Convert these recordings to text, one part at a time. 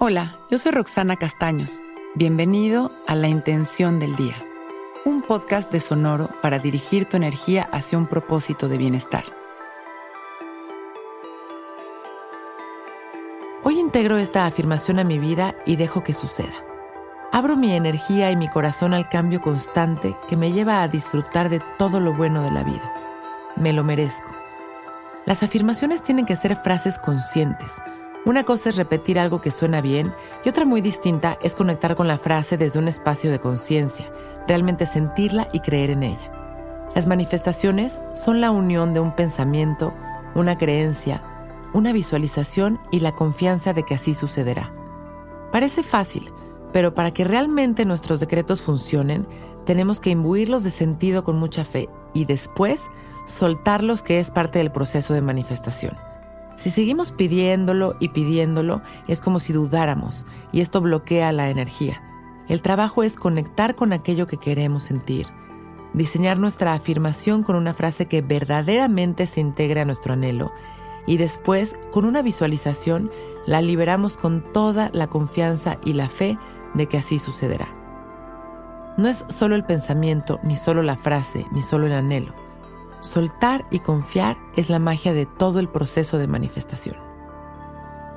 Hola, yo soy Roxana Castaños. Bienvenido a La Intención del Día, un podcast de Sonoro para dirigir tu energía hacia un propósito de bienestar. Hoy integro esta afirmación a mi vida y dejo que suceda. Abro mi energía y mi corazón al cambio constante que me lleva a disfrutar de todo lo bueno de la vida. Me lo merezco. Las afirmaciones tienen que ser frases conscientes una cosa es repetir algo que suena bien y otra muy distinta es conectar con la frase desde un espacio de conciencia, realmente sentirla y creer en ella. Las manifestaciones son la unión de un pensamiento, una creencia, una visualización y la confianza de que así sucederá. Parece fácil, pero para que realmente nuestros decretos funcionen, tenemos que imbuirlos de sentido con mucha fe y después soltarlos que es parte del proceso de manifestación. Si seguimos pidiéndolo y pidiéndolo, es como si dudáramos y esto bloquea la energía. El trabajo es conectar con aquello que queremos sentir, diseñar nuestra afirmación con una frase que verdaderamente se integre a nuestro anhelo y después, con una visualización, la liberamos con toda la confianza y la fe de que así sucederá. No es solo el pensamiento, ni solo la frase, ni solo el anhelo Soltar y confiar es la magia de todo el proceso de manifestación.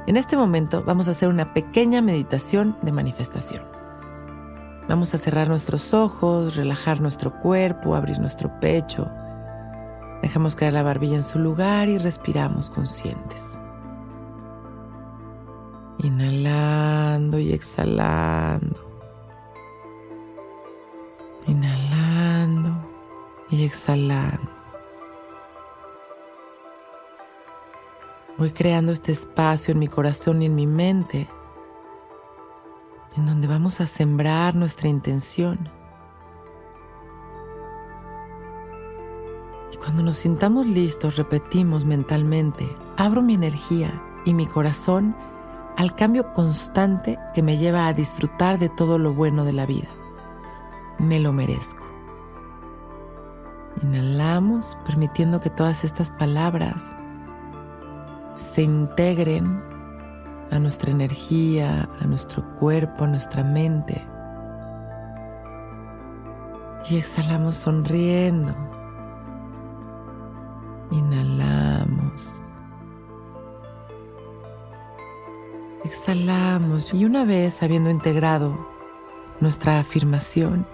En este momento vamos a hacer una pequeña meditación de manifestación. Vamos a cerrar nuestros ojos, relajar nuestro cuerpo, abrir nuestro pecho. Dejamos caer la barbilla en su lugar y respiramos conscientes. Inhalando y exhalando. Inhalando y exhalando. Voy creando este espacio en mi corazón y en mi mente, en donde vamos a sembrar nuestra intención. Y cuando nos sintamos listos, repetimos mentalmente, abro mi energía y mi corazón al cambio constante que me lleva a disfrutar de todo lo bueno de la vida. Me lo merezco. Inhalamos, permitiendo que todas estas palabras se integren a nuestra energía, a nuestro cuerpo, a nuestra mente. Y exhalamos sonriendo. Inhalamos. Exhalamos y una vez habiendo integrado nuestra afirmación,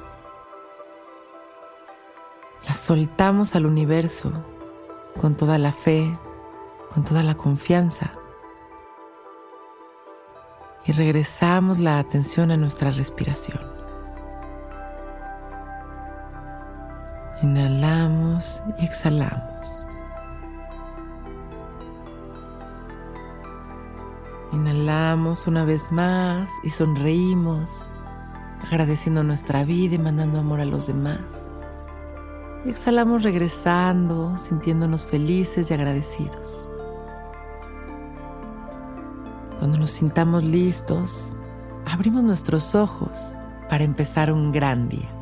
la soltamos al universo con toda la fe, con toda la confianza. Y regresamos la atención a nuestra respiración. Inhalamos y exhalamos. Inhalamos una vez más y sonreímos, agradeciendo nuestra vida y mandando amor a los demás. Y exhalamos regresando, sintiéndonos felices y agradecidos. Cuando nos sintamos listos, abrimos nuestros ojos para empezar un gran día.